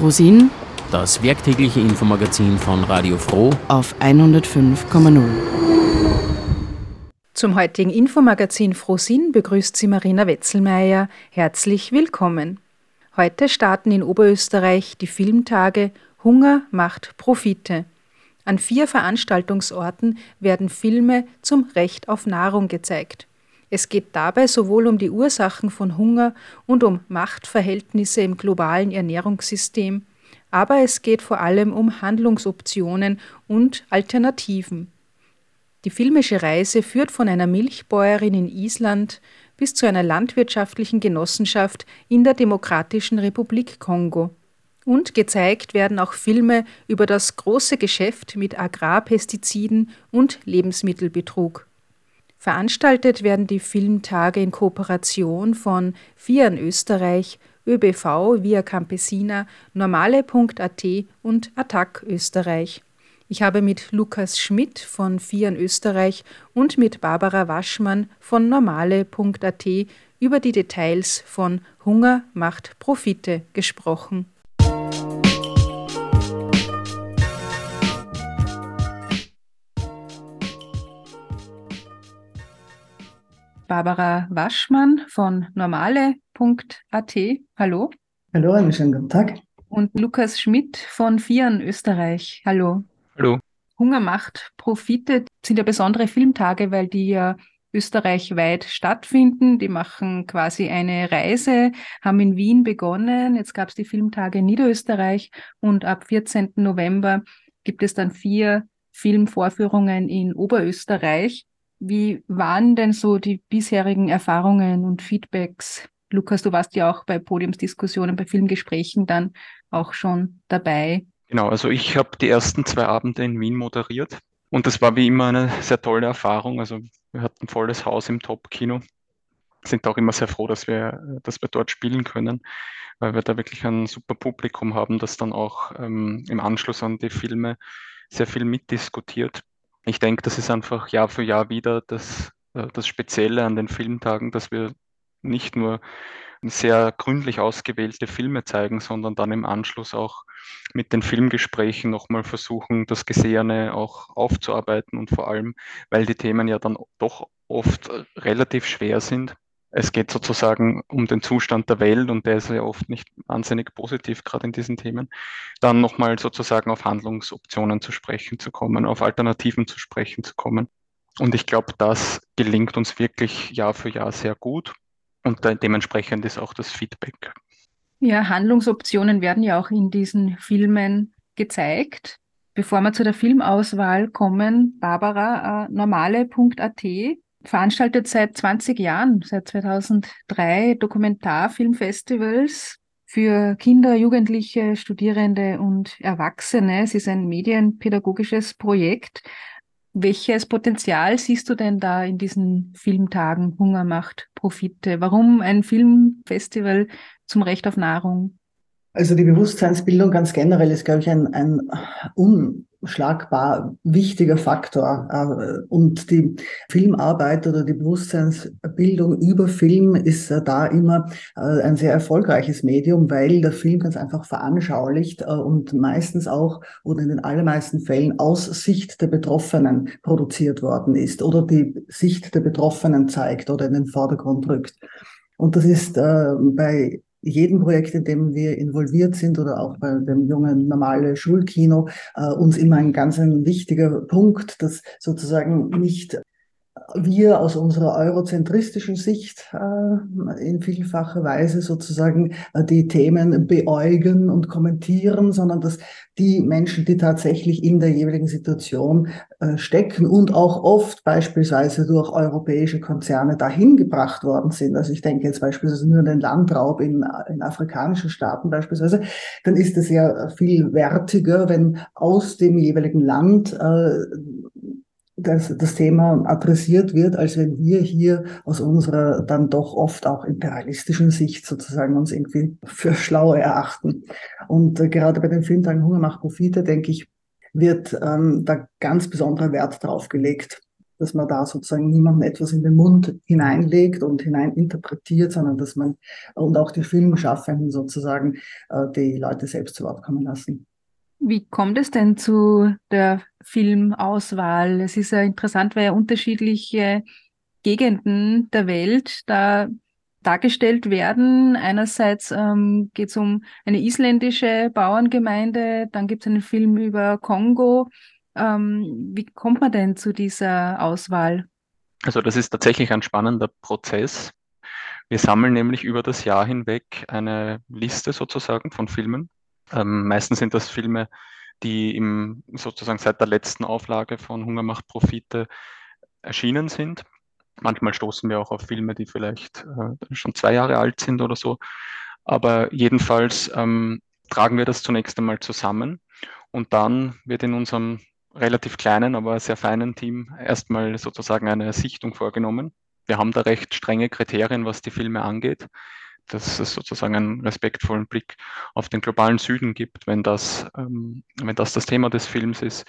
Frosin, das werktägliche Infomagazin von Radio Froh auf 105,0. Zum heutigen Infomagazin Frosin begrüßt sie Marina Wetzelmeier. Herzlich willkommen. Heute starten in Oberösterreich die Filmtage Hunger macht Profite. An vier Veranstaltungsorten werden Filme zum Recht auf Nahrung gezeigt. Es geht dabei sowohl um die Ursachen von Hunger und um Machtverhältnisse im globalen Ernährungssystem, aber es geht vor allem um Handlungsoptionen und Alternativen. Die filmische Reise führt von einer Milchbäuerin in Island bis zu einer landwirtschaftlichen Genossenschaft in der Demokratischen Republik Kongo. Und gezeigt werden auch Filme über das große Geschäft mit Agrarpestiziden und Lebensmittelbetrug. Veranstaltet werden die Filmtage in Kooperation von Vieren Österreich, ÖBV Via Campesina, Normale.at und Attac Österreich. Ich habe mit Lukas Schmidt von Vieren Österreich und mit Barbara Waschmann von Normale.at über die Details von Hunger macht Profite gesprochen. Barbara Waschmann von normale.at. Hallo. Hallo, einen schönen guten Tag. Und Lukas Schmidt von Vieren Österreich. Hallo. Hallo. Hunger macht Profite sind ja besondere Filmtage, weil die ja österreichweit stattfinden. Die machen quasi eine Reise, haben in Wien begonnen. Jetzt gab es die Filmtage in Niederösterreich und ab 14. November gibt es dann vier Filmvorführungen in Oberösterreich. Wie waren denn so die bisherigen Erfahrungen und Feedbacks? Lukas, du warst ja auch bei Podiumsdiskussionen, bei Filmgesprächen dann auch schon dabei. Genau, also ich habe die ersten zwei Abende in Wien moderiert und das war wie immer eine sehr tolle Erfahrung. Also wir hatten volles Haus im Top-Kino, sind auch immer sehr froh, dass wir, dass wir dort spielen können, weil wir da wirklich ein super Publikum haben, das dann auch ähm, im Anschluss an die Filme sehr viel mitdiskutiert ich denke, das ist einfach Jahr für Jahr wieder das, äh, das Spezielle an den Filmtagen, dass wir nicht nur sehr gründlich ausgewählte Filme zeigen, sondern dann im Anschluss auch mit den Filmgesprächen nochmal versuchen, das Gesehene auch aufzuarbeiten und vor allem, weil die Themen ja dann doch oft relativ schwer sind, es geht sozusagen um den Zustand der Welt und der ist ja oft nicht wahnsinnig positiv, gerade in diesen Themen, dann nochmal sozusagen auf Handlungsoptionen zu sprechen zu kommen, auf Alternativen zu sprechen zu kommen. Und ich glaube, das gelingt uns wirklich Jahr für Jahr sehr gut und dementsprechend ist auch das Feedback. Ja, Handlungsoptionen werden ja auch in diesen Filmen gezeigt. Bevor wir zu der Filmauswahl kommen, Barbara, äh, normale.at veranstaltet seit 20 Jahren, seit 2003 Dokumentarfilmfestivals für Kinder, Jugendliche, Studierende und Erwachsene. Es ist ein medienpädagogisches Projekt. Welches Potenzial siehst du denn da in diesen Filmtagen Hunger macht Profite? Warum ein Filmfestival zum Recht auf Nahrung? Also die Bewusstseinsbildung ganz generell ist, glaube ich, ein, ein unschlagbar wichtiger Faktor. Äh, und die Filmarbeit oder die Bewusstseinsbildung über Film ist äh, da immer äh, ein sehr erfolgreiches Medium, weil der Film ganz einfach veranschaulicht und meistens auch oder in den allermeisten Fällen aus Sicht der Betroffenen produziert worden ist oder die Sicht der Betroffenen zeigt oder in den Vordergrund rückt. Und das ist äh, bei jedem Projekt, in dem wir involviert sind oder auch bei dem jungen normale Schulkino, äh, uns immer ein ganz ein wichtiger Punkt, dass sozusagen nicht wir aus unserer eurozentristischen Sicht äh, in vielfacher Weise sozusagen äh, die Themen beäugen und kommentieren, sondern dass die Menschen, die tatsächlich in der jeweiligen Situation äh, stecken und auch oft beispielsweise durch europäische Konzerne dahin gebracht worden sind, also ich denke jetzt beispielsweise nur an den Landraub in, in afrikanischen Staaten beispielsweise, dann ist es ja viel wertiger, wenn aus dem jeweiligen Land äh, das, das Thema adressiert wird, als wenn wir hier aus unserer dann doch oft auch imperialistischen Sicht sozusagen uns irgendwie für schlau erachten. Und äh, gerade bei den Filmtagen Hunger macht Profite, denke ich, wird ähm, da ganz besonderer Wert drauf gelegt, dass man da sozusagen niemandem etwas in den Mund hineinlegt und hineininterpretiert, sondern dass man und auch die Filmschaffenden sozusagen äh, die Leute selbst zu Wort kommen lassen. Wie kommt es denn zu der Filmauswahl? Es ist ja interessant, weil ja unterschiedliche Gegenden der Welt da dargestellt werden. Einerseits ähm, geht es um eine isländische Bauerngemeinde, dann gibt es einen Film über Kongo. Ähm, wie kommt man denn zu dieser Auswahl? Also das ist tatsächlich ein spannender Prozess. Wir sammeln nämlich über das Jahr hinweg eine Liste sozusagen von Filmen, ähm, meistens sind das Filme, die im, sozusagen seit der letzten Auflage von Hunger macht Profite erschienen sind. Manchmal stoßen wir auch auf Filme, die vielleicht äh, schon zwei Jahre alt sind oder so. Aber jedenfalls ähm, tragen wir das zunächst einmal zusammen und dann wird in unserem relativ kleinen, aber sehr feinen Team erstmal sozusagen eine Sichtung vorgenommen. Wir haben da recht strenge Kriterien, was die Filme angeht dass es sozusagen einen respektvollen Blick auf den globalen Süden gibt, wenn das, ähm, wenn das das Thema des Films ist.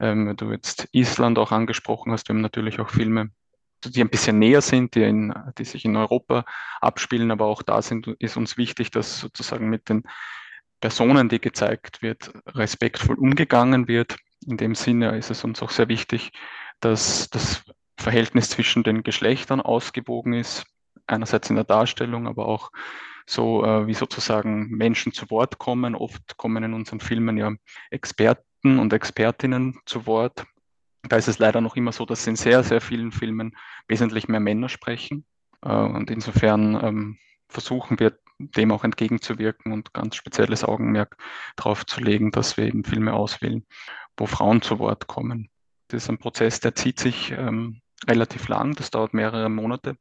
Ähm, du jetzt Island auch angesprochen hast, wir haben natürlich auch Filme, die ein bisschen näher sind, die, in, die sich in Europa abspielen, aber auch da sind, ist uns wichtig, dass sozusagen mit den Personen, die gezeigt wird, respektvoll umgegangen wird. In dem Sinne ist es uns auch sehr wichtig, dass das Verhältnis zwischen den Geschlechtern ausgewogen ist, einerseits in der Darstellung, aber auch so, äh, wie sozusagen Menschen zu Wort kommen. Oft kommen in unseren Filmen ja Experten und Expertinnen zu Wort. Da ist es leider noch immer so, dass in sehr, sehr vielen Filmen wesentlich mehr Männer sprechen. Äh, und insofern ähm, versuchen wir dem auch entgegenzuwirken und ganz spezielles Augenmerk darauf zu legen, dass wir eben Filme auswählen, wo Frauen zu Wort kommen. Das ist ein Prozess, der zieht sich ähm, relativ lang. Das dauert mehrere Monate,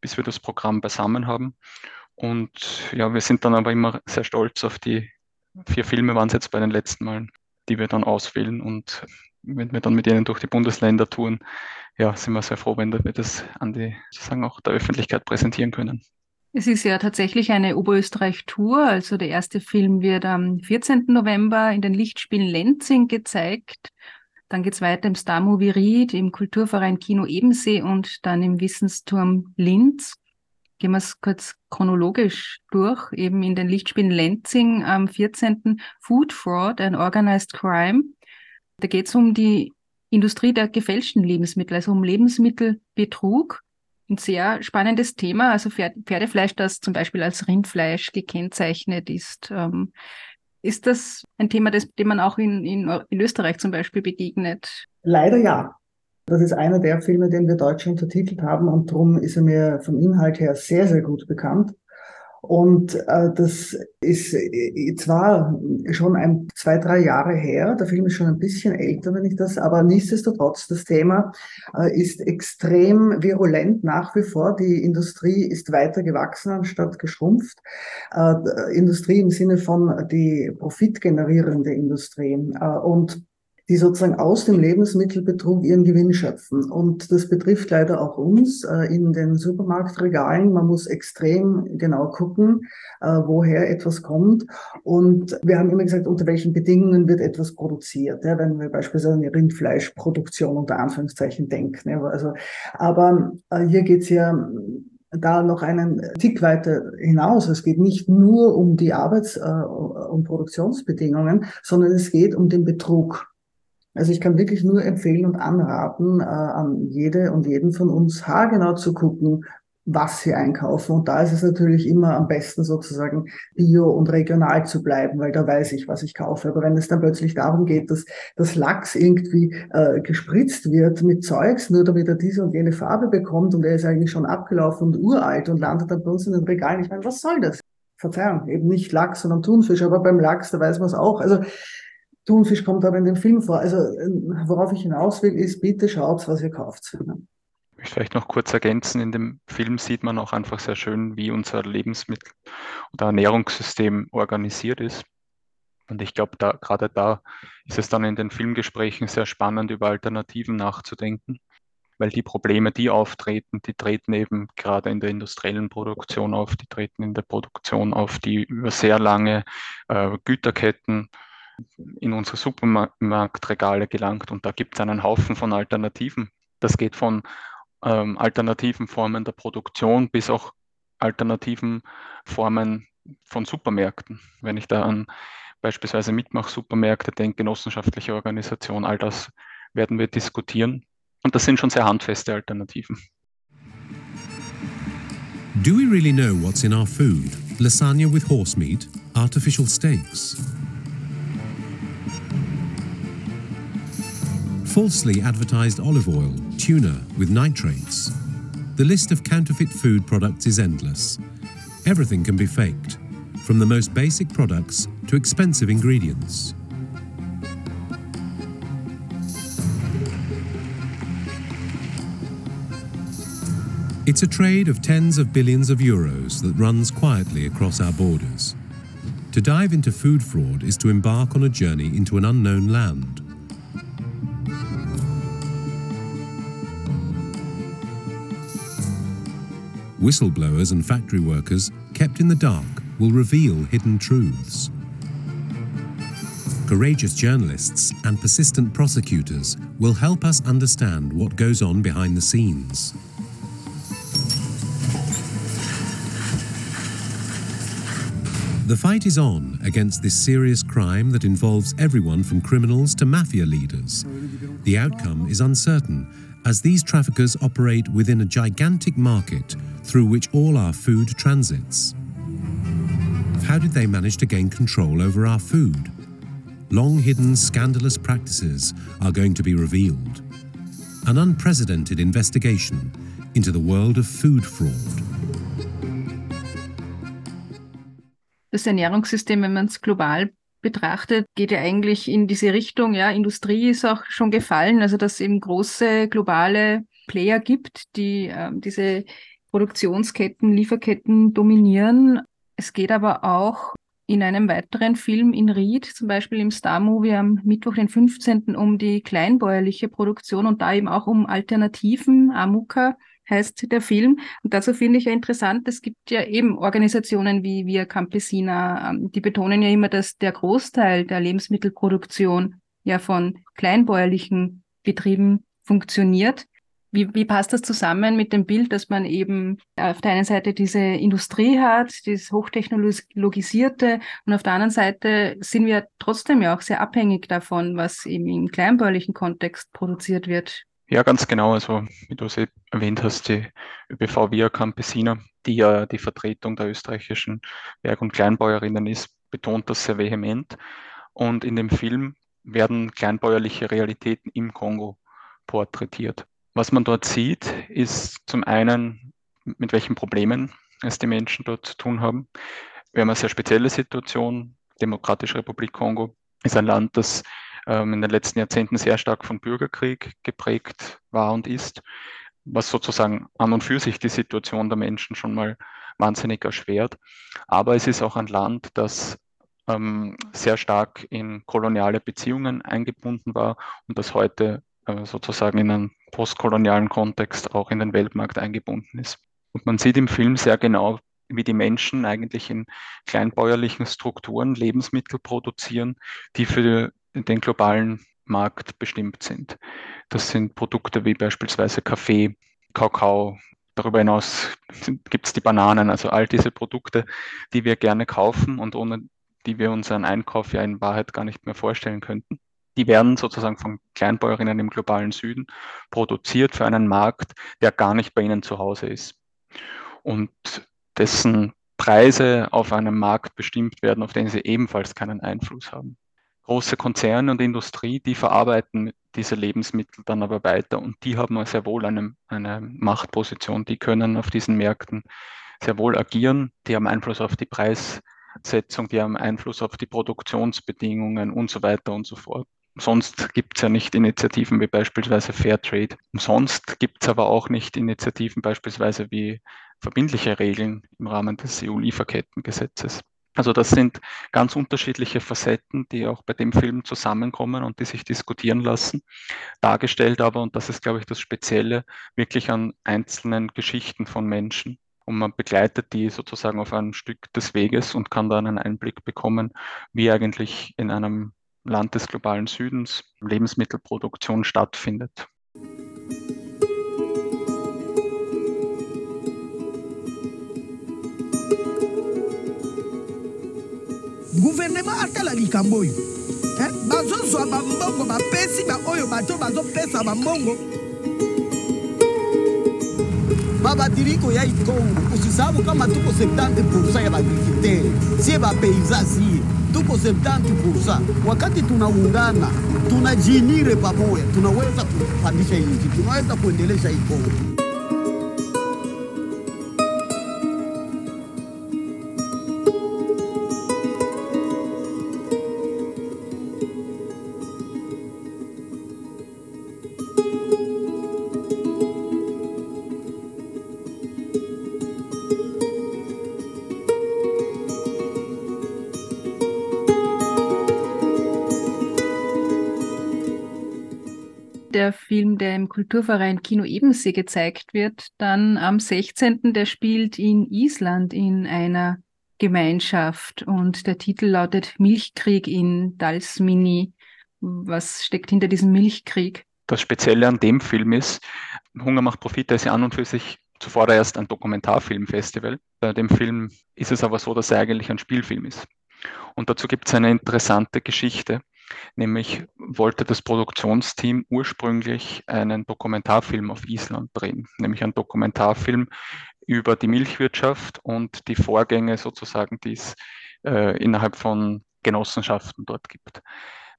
bis wir das Programm beisammen haben. Und ja, wir sind dann aber immer sehr stolz auf die vier Filme, waren es jetzt bei den letzten Malen, die wir dann auswählen. Und wenn wir dann mit ihnen durch die Bundesländer touren, ja, sind wir sehr froh, wenn wir das an die, sozusagen auch der Öffentlichkeit präsentieren können. Es ist ja tatsächlich eine Oberösterreich-Tour. Also der erste Film wird am 14. November in den Lichtspielen Lenzing gezeigt. Dann geht's weiter im Star Movie Ried, im Kulturverein Kino Ebensee und dann im Wissensturm Linz. Gehen wir es kurz chronologisch durch. Eben in den Lichtspielen Lenzing am 14. Food Fraud, ein Organized Crime. Da geht's um die Industrie der gefälschten Lebensmittel, also um Lebensmittelbetrug. Ein sehr spannendes Thema, also Pferdefleisch, das zum Beispiel als Rindfleisch gekennzeichnet ist. Ähm, ist das ein Thema, das, dem man auch in, in, in Österreich zum Beispiel begegnet? Leider ja. Das ist einer der Filme, den wir deutsch untertitelt haben und darum ist er mir vom Inhalt her sehr, sehr gut bekannt. Und äh, das ist äh, zwar schon ein, zwei, drei Jahre her, der Film ist schon ein bisschen älter, wenn ich das, aber nichtsdestotrotz, das Thema äh, ist extrem virulent nach wie vor. Die Industrie ist weiter gewachsen anstatt geschrumpft. Äh, Industrie im Sinne von die profitgenerierende Industrie. Äh, und die sozusagen aus dem Lebensmittelbetrug ihren Gewinn schöpfen. Und das betrifft leider auch uns äh, in den Supermarktregalen. Man muss extrem genau gucken, äh, woher etwas kommt. Und wir haben immer gesagt, unter welchen Bedingungen wird etwas produziert. Ja, wenn wir beispielsweise an die Rindfleischproduktion unter Anführungszeichen denken. Ja, also, aber äh, hier geht es ja da noch einen Tick weiter hinaus. Es geht nicht nur um die Arbeits- und Produktionsbedingungen, sondern es geht um den Betrug. Also ich kann wirklich nur empfehlen und anraten, äh, an jede und jeden von uns haargenau zu gucken, was sie einkaufen. Und da ist es natürlich immer am besten sozusagen bio und regional zu bleiben, weil da weiß ich, was ich kaufe. Aber wenn es dann plötzlich darum geht, dass das Lachs irgendwie äh, gespritzt wird mit Zeugs, nur damit er diese und jene Farbe bekommt und er ist eigentlich schon abgelaufen und uralt und landet dann bei uns in den Regalen. Ich meine, was soll das? Verzeihung, eben nicht Lachs, sondern Thunfisch. Aber beim Lachs, da weiß man es auch. Also Thunfisch kommt aber in dem Film vor. Also worauf ich hinaus will, ist, bitte schaut, was ihr kauft. Ich möchte vielleicht noch kurz ergänzen, in dem Film sieht man auch einfach sehr schön, wie unser Lebensmittel- oder Ernährungssystem organisiert ist. Und ich glaube, da, gerade da ist es dann in den Filmgesprächen sehr spannend, über Alternativen nachzudenken, weil die Probleme, die auftreten, die treten eben gerade in der industriellen Produktion auf, die treten in der Produktion auf, die über sehr lange äh, Güterketten in unsere Supermarktregale gelangt und da gibt es einen Haufen von Alternativen, Das geht von ähm, alternativen Formen der Produktion bis auch alternativen Formen von Supermärkten. Wenn ich da an beispielsweise Mitmach-Supermärkte denke, genossenschaftliche Organisation, all das werden wir diskutieren. Und das sind schon sehr handfeste Alternativen. Do we really know what's in our food? Lasagna with horse meat? Artificial steaks? Falsely advertised olive oil, tuna with nitrates. The list of counterfeit food products is endless. Everything can be faked, from the most basic products to expensive ingredients. It's a trade of tens of billions of euros that runs quietly across our borders. To dive into food fraud is to embark on a journey into an unknown land. Whistleblowers and factory workers kept in the dark will reveal hidden truths. Courageous journalists and persistent prosecutors will help us understand what goes on behind the scenes. The fight is on against this serious crime that involves everyone from criminals to mafia leaders. The outcome is uncertain as these traffickers operate within a gigantic market through which all our food transits. How did they manage to gain control over our food? Long hidden scandalous practices are going to be revealed. An unprecedented investigation into the world of food fraud. Das Ernährungssystem, wenn man es global betrachtet, geht ja eigentlich in diese Richtung. Ja, Industrie ist auch schon gefallen, also dass es eben große globale Player gibt, die äh, diese Produktionsketten, Lieferketten dominieren. Es geht aber auch in einem weiteren Film in Ried, zum Beispiel im Star Movie am Mittwoch, den 15. um die kleinbäuerliche Produktion und da eben auch um Alternativen, Amuka, heißt der Film. Und dazu finde ich ja interessant, es gibt ja eben Organisationen wie Via Campesina, ähm, die betonen ja immer, dass der Großteil der Lebensmittelproduktion ja von kleinbäuerlichen Betrieben funktioniert. Wie, wie passt das zusammen mit dem Bild, dass man eben auf der einen Seite diese Industrie hat, dieses hochtechnologisierte und auf der anderen Seite sind wir trotzdem ja auch sehr abhängig davon, was eben im kleinbäuerlichen Kontext produziert wird. Ja, ganz genau. Also, wie du es erwähnt hast, die ÖBV Via Campesina, die ja die Vertretung der österreichischen Berg- und Kleinbäuerinnen ist, betont das sehr vehement. Und in dem Film werden kleinbäuerliche Realitäten im Kongo porträtiert. Was man dort sieht, ist zum einen, mit welchen Problemen es die Menschen dort zu tun haben. Wir haben eine sehr spezielle Situation. Demokratische Republik Kongo ist ein Land, das in den letzten Jahrzehnten sehr stark von Bürgerkrieg geprägt war und ist, was sozusagen an und für sich die Situation der Menschen schon mal wahnsinnig erschwert. Aber es ist auch ein Land, das ähm, sehr stark in koloniale Beziehungen eingebunden war und das heute äh, sozusagen in einen postkolonialen Kontext auch in den Weltmarkt eingebunden ist. Und man sieht im Film sehr genau, wie die Menschen eigentlich in kleinbäuerlichen Strukturen Lebensmittel produzieren, die für den globalen Markt bestimmt sind. Das sind Produkte wie beispielsweise Kaffee, Kakao. Darüber hinaus gibt es die Bananen, also all diese Produkte, die wir gerne kaufen und ohne die wir unseren Einkauf ja in Wahrheit gar nicht mehr vorstellen könnten. Die werden sozusagen von Kleinbäuerinnen im globalen Süden produziert für einen Markt, der gar nicht bei ihnen zu Hause ist. Und dessen Preise auf einem Markt bestimmt werden, auf den sie ebenfalls keinen Einfluss haben große Konzerne und Industrie, die verarbeiten diese Lebensmittel dann aber weiter und die haben sehr wohl eine, eine Machtposition, die können auf diesen Märkten sehr wohl agieren, die haben Einfluss auf die Preissetzung, die haben Einfluss auf die Produktionsbedingungen und so weiter und so fort. Sonst gibt es ja nicht Initiativen wie beispielsweise Fairtrade. Sonst gibt es aber auch nicht Initiativen beispielsweise wie verbindliche Regeln im Rahmen des EU-Lieferkettengesetzes. Also das sind ganz unterschiedliche Facetten, die auch bei dem Film zusammenkommen und die sich diskutieren lassen. Dargestellt aber, und das ist, glaube ich, das Spezielle, wirklich an einzelnen Geschichten von Menschen. Und man begleitet die sozusagen auf einem Stück des Weges und kann dann einen Einblick bekommen, wie eigentlich in einem Land des globalen Südens Lebensmittelproduktion stattfindet. Guvernema atala likambo oyo Eh, bazozwa bambongo bapesi baoyo bato bazopesa bambongo mabadiriko ya ikongo usisabu kama tuko 70 ya baagrikulteri sie bapeiza sie tuko 70 wakati tunaungana tunajinire pamoja tunaweza kupandisha inji tunaweza kuendelesha ikongo Film, der im Kulturverein Kino Ebensee gezeigt wird, dann am 16. der spielt in Island in einer Gemeinschaft und der Titel lautet Milchkrieg in Dalsmini. Was steckt hinter diesem Milchkrieg? Das Spezielle an dem Film ist, Hunger macht Profite ist ja an und für sich zuvor erst ein Dokumentarfilmfestival. Bei dem Film ist es aber so, dass er eigentlich ein Spielfilm ist. Und dazu gibt es eine interessante Geschichte. Nämlich wollte das Produktionsteam ursprünglich einen Dokumentarfilm auf Island drehen, nämlich einen Dokumentarfilm über die Milchwirtschaft und die Vorgänge sozusagen, die es äh, innerhalb von Genossenschaften dort gibt.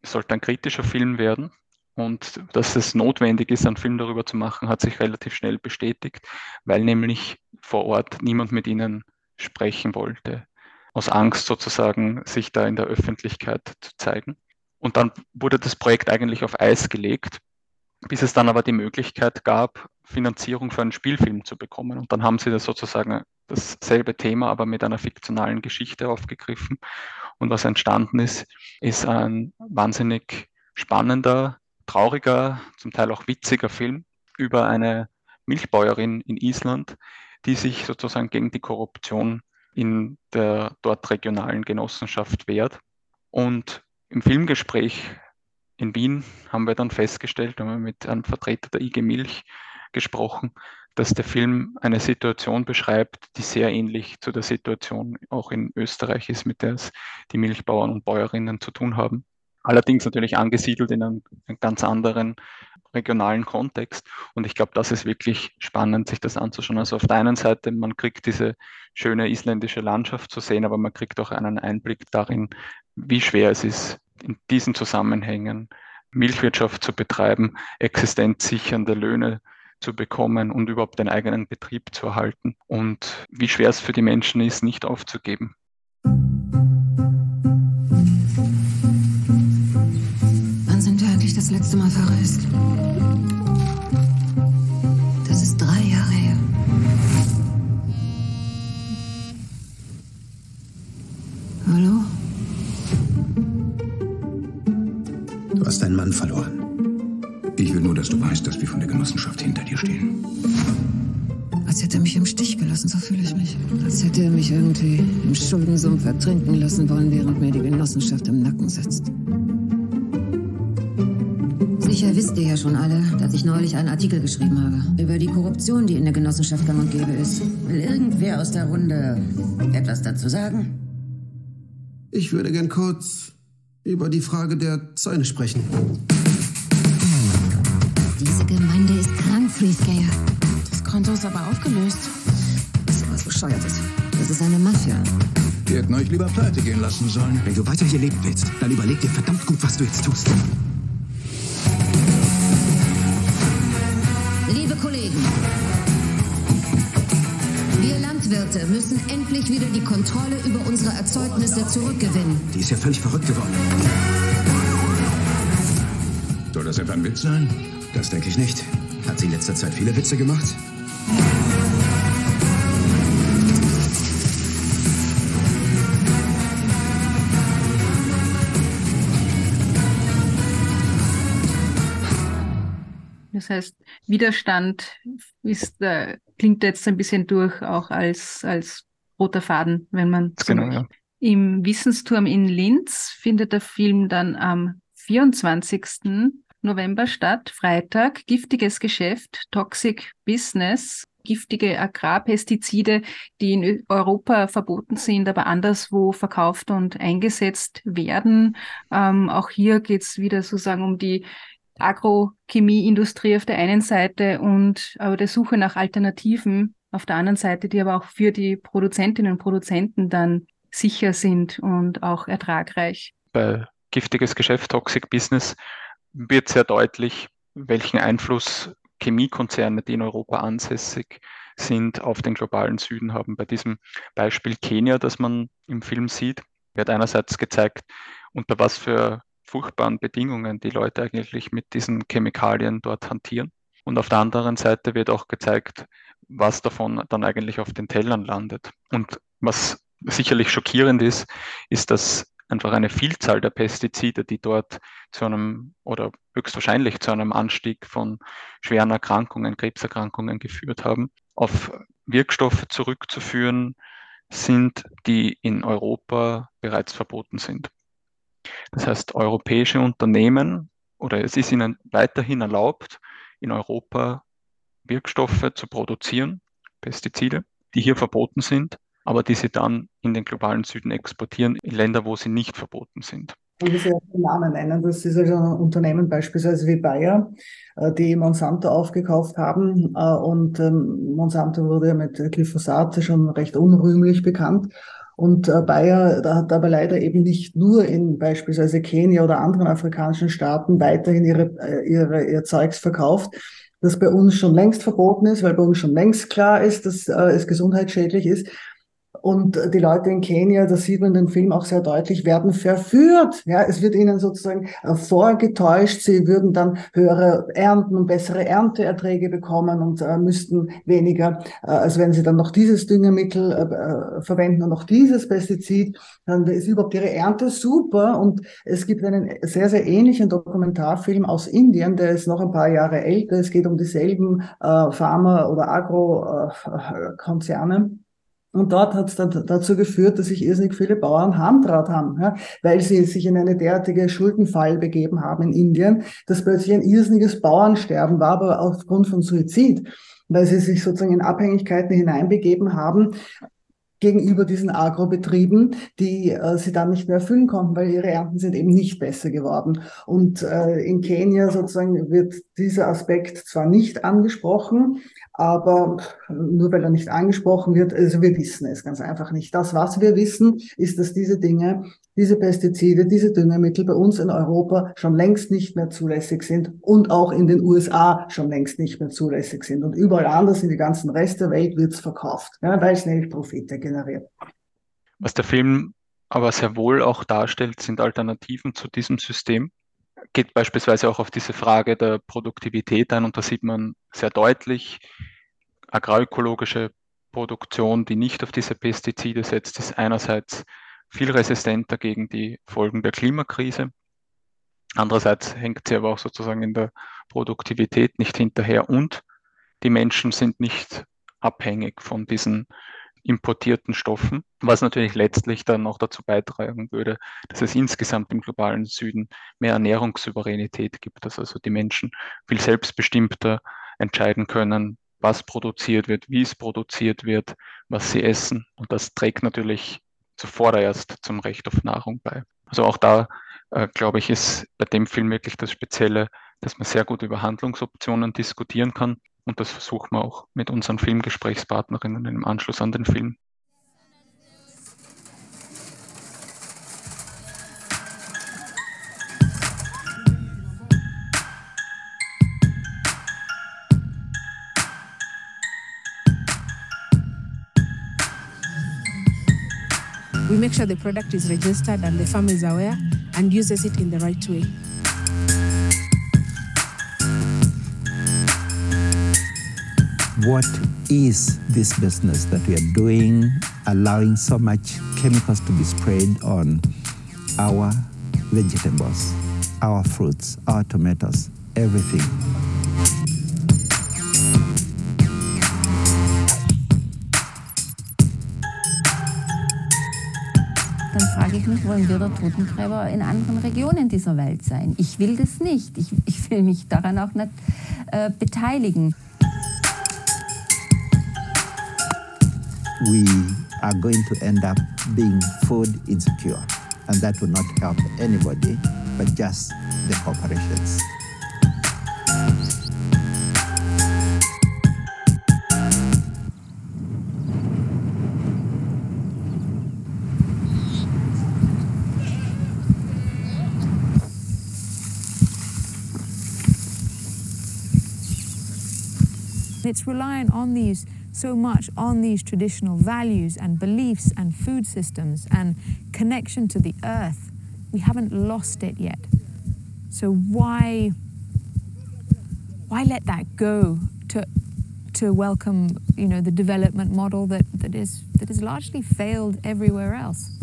Es sollte ein kritischer Film werden und dass es notwendig ist, einen Film darüber zu machen, hat sich relativ schnell bestätigt, weil nämlich vor Ort niemand mit ihnen sprechen wollte, aus Angst sozusagen, sich da in der Öffentlichkeit zu zeigen. Und dann wurde das Projekt eigentlich auf Eis gelegt, bis es dann aber die Möglichkeit gab, Finanzierung für einen Spielfilm zu bekommen. Und dann haben sie das sozusagen dasselbe Thema, aber mit einer fiktionalen Geschichte aufgegriffen. Und was entstanden ist, ist ein wahnsinnig spannender, trauriger, zum Teil auch witziger Film über eine Milchbäuerin in Island, die sich sozusagen gegen die Korruption in der dort regionalen Genossenschaft wehrt. Und im Filmgespräch in Wien haben wir dann festgestellt, haben wir mit einem Vertreter der IG Milch gesprochen, dass der Film eine Situation beschreibt, die sehr ähnlich zu der Situation auch in Österreich ist, mit der es die Milchbauern und Bäuerinnen zu tun haben. Allerdings natürlich angesiedelt in einem, einem ganz anderen regionalen Kontext. Und ich glaube, das ist wirklich spannend, sich das anzuschauen. Also auf der einen Seite, man kriegt diese schöne isländische Landschaft zu sehen, aber man kriegt auch einen Einblick darin, wie schwer es ist, in diesen Zusammenhängen Milchwirtschaft zu betreiben, existenzsichernde Löhne zu bekommen und überhaupt den eigenen Betrieb zu erhalten und wie schwer es für die Menschen ist, nicht aufzugeben. Wann sind wir eigentlich das letzte Mal verreist? Das ist drei Jahre her. Hallo? Hast deinen Mann verloren. Ich will nur, dass du weißt, dass wir von der Genossenschaft hinter dir stehen. Als hätte er mich im Stich gelassen, so fühle ich mich. Als hätte er mich irgendwie im Schuldensumpf ertrinken lassen wollen, während mir die Genossenschaft im Nacken sitzt. Sicher wisst ihr ja schon alle, dass ich neulich einen Artikel geschrieben habe. Über die Korruption, die in der Genossenschaft gang und gäbe ist. Will irgendwer aus der Runde etwas dazu sagen? Ich würde gern kurz über die Frage der Zäune sprechen. Diese Gemeinde ist krank, Freescale. Das Konto ist aber aufgelöst. Das ist was Bescheuertes. Das ist eine Mafia. Wir hätten euch lieber pleite gehen lassen sollen. Wenn du weiter hier leben willst, dann überleg dir verdammt gut, was du jetzt tust. Landwirte müssen endlich wieder die Kontrolle über unsere Erzeugnisse zurückgewinnen. Die ist ja völlig verrückt geworden. Soll das etwa ein Witz sein? Das denke ich nicht. Hat sie in letzter Zeit viele Witze gemacht? Das heißt, Widerstand ist, äh, klingt jetzt ein bisschen durch, auch als, als roter Faden, wenn man so Genau, ja. Im Wissensturm in Linz findet der Film dann am 24. November statt, Freitag, giftiges Geschäft, Toxic Business, giftige Agrarpestizide, die in Europa verboten sind, aber anderswo verkauft und eingesetzt werden. Ähm, auch hier geht es wieder sozusagen um die Agrochemieindustrie auf der einen Seite und aber der Suche nach Alternativen auf der anderen Seite, die aber auch für die Produzentinnen und Produzenten dann sicher sind und auch ertragreich. Bei giftiges Geschäft, Toxic Business, wird sehr deutlich, welchen Einfluss Chemiekonzerne, die in Europa ansässig sind, auf den globalen Süden haben. Bei diesem Beispiel Kenia, das man im Film sieht, wird einerseits gezeigt, unter was für furchtbaren Bedingungen die Leute eigentlich mit diesen Chemikalien dort hantieren. Und auf der anderen Seite wird auch gezeigt, was davon dann eigentlich auf den Tellern landet. Und was sicherlich schockierend ist, ist, dass einfach eine Vielzahl der Pestizide, die dort zu einem oder höchstwahrscheinlich zu einem Anstieg von schweren Erkrankungen, Krebserkrankungen geführt haben, auf Wirkstoffe zurückzuführen sind, die in Europa bereits verboten sind. Das heißt, europäische Unternehmen oder es ist ihnen weiterhin erlaubt, in Europa Wirkstoffe zu produzieren, Pestizide, die hier verboten sind, aber die sie dann in den globalen Süden exportieren, in Länder, wo sie nicht verboten sind. Und ich werde den Namen nennen. Das ist also ein Unternehmen beispielsweise wie Bayer, äh, die Monsanto aufgekauft haben. Äh, und ähm, Monsanto wurde mit Glyphosat schon recht unrühmlich bekannt. Und äh, Bayer hat aber leider eben nicht nur in beispielsweise Kenia oder anderen afrikanischen Staaten weiterhin ihre, ihre, ihr Zeugs verkauft, das bei uns schon längst verboten ist, weil bei uns schon längst klar ist, dass es gesundheitsschädlich ist, und die Leute in Kenia, das sieht man in dem Film auch sehr deutlich, werden verführt. Ja, es wird ihnen sozusagen äh, vorgetäuscht, sie würden dann höhere Ernten und bessere Ernteerträge bekommen und äh, müssten weniger, äh, als wenn sie dann noch dieses Düngemittel äh, äh, verwenden und noch dieses Pestizid, dann ist überhaupt ihre Ernte super. Und es gibt einen sehr, sehr ähnlichen Dokumentarfilm aus Indien, der ist noch ein paar Jahre älter. Es geht um dieselben äh, Pharma- oder Agrokonzerne. Und dort hat es dann dazu geführt, dass sich irrsinnig viele Bauern Handrat haben, ja, weil sie sich in eine derartige Schuldenfall begeben haben in Indien, dass plötzlich ein irrsinniges Bauernsterben war, aber aufgrund von Suizid, weil sie sich sozusagen in Abhängigkeiten hineinbegeben haben, gegenüber diesen Agrobetrieben, die äh, sie dann nicht mehr erfüllen konnten, weil ihre Ernten sind eben nicht besser geworden. Und äh, in Kenia sozusagen wird dieser Aspekt zwar nicht angesprochen, aber nur weil er nicht angesprochen wird, also wir wissen es ganz einfach nicht. Das, was wir wissen, ist, dass diese Dinge, diese Pestizide, diese Düngemittel bei uns in Europa schon längst nicht mehr zulässig sind und auch in den USA schon längst nicht mehr zulässig sind. Und überall anders in die ganzen Rest der Welt wird es verkauft, ja, weil es nämlich Profite generiert. Was der Film aber sehr wohl auch darstellt, sind Alternativen zu diesem System geht beispielsweise auch auf diese Frage der Produktivität ein und da sieht man sehr deutlich, agroökologische Produktion, die nicht auf diese Pestizide setzt, ist einerseits viel resistenter gegen die Folgen der Klimakrise. Andererseits hängt sie aber auch sozusagen in der Produktivität nicht hinterher und die Menschen sind nicht abhängig von diesen importierten Stoffen, was natürlich letztlich dann noch dazu beitragen würde, dass es insgesamt im globalen Süden mehr Ernährungssouveränität gibt, dass also die Menschen viel selbstbestimmter entscheiden können, was produziert wird, wie es produziert wird, was sie essen. Und das trägt natürlich zuvorderst zum Recht auf Nahrung bei. Also auch da, äh, glaube ich, ist bei dem Film wirklich das Spezielle, dass man sehr gut über Handlungsoptionen diskutieren kann und das versuchen wir auch mit unseren Filmgesprächspartnerinnen im Anschluss an den Film. Make sure the product is registered and the farm is aware and uses it in the right way. what is this business that we are doing, allowing so much chemicals to be sprayed on our vegetables, our fruits, our tomatoes, everything. Frage ich mich, wollen wir der Totentreiber in anderen Regionen dieser Welt sein? Ich will das nicht. Ich, ich will mich daran auch nicht äh, beteiligen. We are going to end up being food insecure. And that will not help anybody but just the corporations. It's reliant on these so much on these traditional values and beliefs and food systems and connection to the earth. We haven't lost it yet. So why why let that go to to welcome, you know, the development model that, that is that is largely failed everywhere else?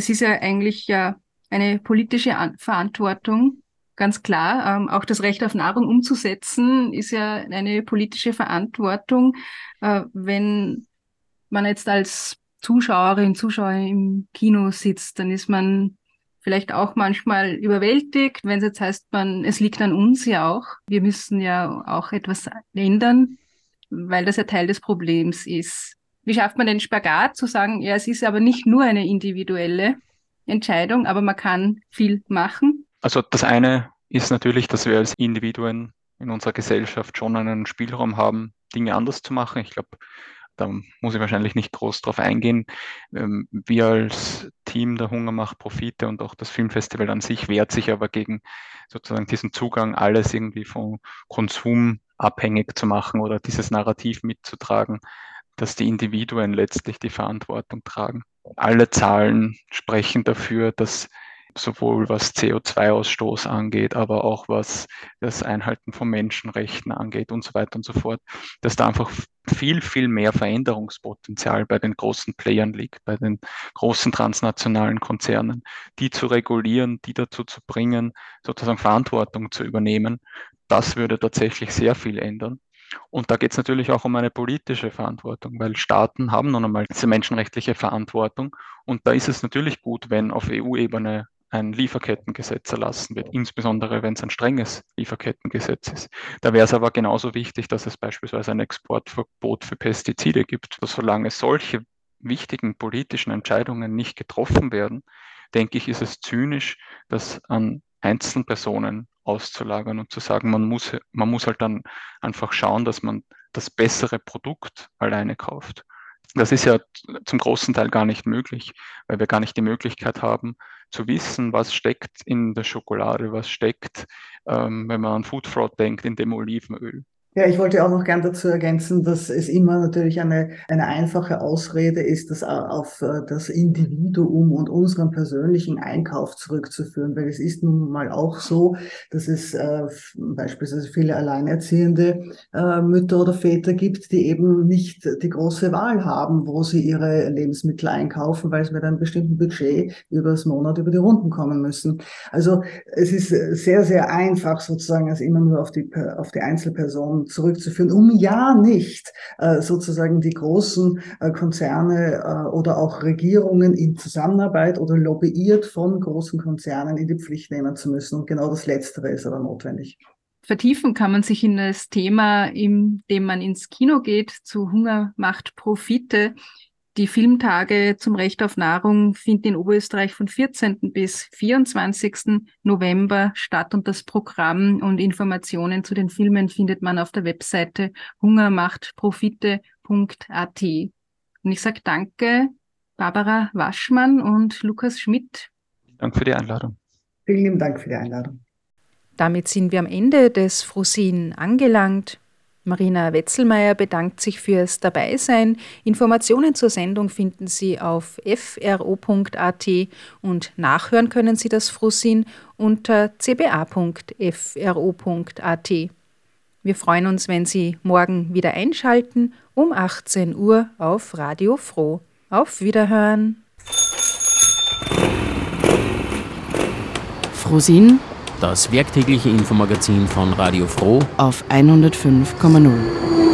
Es ist ja eigentlich ja eine politische An Verantwortung, ganz klar. Ähm, auch das Recht auf Nahrung umzusetzen ist ja eine politische Verantwortung. Äh, wenn man jetzt als Zuschauerin, Zuschauer im Kino sitzt, dann ist man vielleicht auch manchmal überwältigt, wenn es jetzt heißt, man, es liegt an uns ja auch. Wir müssen ja auch etwas ändern, weil das ja Teil des Problems ist. Wie schafft man den Spagat zu sagen, ja, es ist aber nicht nur eine individuelle Entscheidung, aber man kann viel machen? Also das eine ist natürlich, dass wir als Individuen in unserer Gesellschaft schon einen Spielraum haben, Dinge anders zu machen. Ich glaube, da muss ich wahrscheinlich nicht groß drauf eingehen. Ähm, wir als Team der Hunger macht Profite und auch das Filmfestival an sich wehrt sich aber gegen sozusagen diesen Zugang, alles irgendwie von Konsum abhängig zu machen oder dieses Narrativ mitzutragen, dass die Individuen letztlich die Verantwortung tragen. Alle Zahlen sprechen dafür, dass sowohl was CO2-Ausstoß angeht, aber auch was das Einhalten von Menschenrechten angeht und so weiter und so fort, dass da einfach viel, viel mehr Veränderungspotenzial bei den großen Playern liegt, bei den großen transnationalen Konzernen, die zu regulieren, die dazu zu bringen, sozusagen Verantwortung zu übernehmen. Das würde tatsächlich sehr viel ändern. Und da geht es natürlich auch um eine politische Verantwortung, weil Staaten haben nun einmal diese menschenrechtliche Verantwortung. Und da ist es natürlich gut, wenn auf EU-Ebene ein Lieferkettengesetz erlassen wird, insbesondere wenn es ein strenges Lieferkettengesetz ist. Da wäre es aber genauso wichtig, dass es beispielsweise ein Exportverbot für Pestizide gibt. Solange solche wichtigen politischen Entscheidungen nicht getroffen werden, denke ich, ist es zynisch, das an Einzelpersonen auszulagern und zu sagen, man muss, man muss halt dann einfach schauen, dass man das bessere Produkt alleine kauft. Das ist ja zum großen Teil gar nicht möglich, weil wir gar nicht die Möglichkeit haben zu wissen, was steckt in der Schokolade, was steckt, ähm, wenn man an Food Fraud denkt, in dem Olivenöl. Ja, ich wollte auch noch gern dazu ergänzen, dass es immer natürlich eine, eine einfache Ausrede ist, das auf äh, das Individuum und unseren persönlichen Einkauf zurückzuführen, weil es ist nun mal auch so, dass es äh, beispielsweise viele alleinerziehende äh, Mütter oder Väter gibt, die eben nicht die große Wahl haben, wo sie ihre Lebensmittel einkaufen, weil sie mit einem bestimmten Budget über das Monat über die Runden kommen müssen. Also es ist sehr, sehr einfach sozusagen, als immer nur auf die, auf die Einzelperson zurückzuführen, um ja nicht äh, sozusagen die großen äh, Konzerne äh, oder auch Regierungen in Zusammenarbeit oder lobbyiert von großen Konzernen in die Pflicht nehmen zu müssen. Und genau das Letztere ist aber notwendig. Vertiefen kann man sich in das Thema, indem man ins Kino geht, zu Hunger macht Profite. Die Filmtage zum Recht auf Nahrung finden in Oberösterreich von 14. bis 24. November statt und das Programm und Informationen zu den Filmen findet man auf der Webseite hungermachtprofite.at. Und ich sage danke Barbara Waschmann und Lukas Schmidt. Danke für die Einladung. Vielen lieben Dank für die Einladung. Damit sind wir am Ende des Frosin angelangt. Marina Wetzelmeier bedankt sich fürs Dabeisein. Informationen zur Sendung finden Sie auf fro.at und nachhören können Sie das Frosin unter cba.fro.at. Wir freuen uns, wenn Sie morgen wieder einschalten um 18 Uhr auf Radio Froh. Auf Wiederhören. Frosin, das werktägliche Infomagazin von Radio Froh auf 105,0.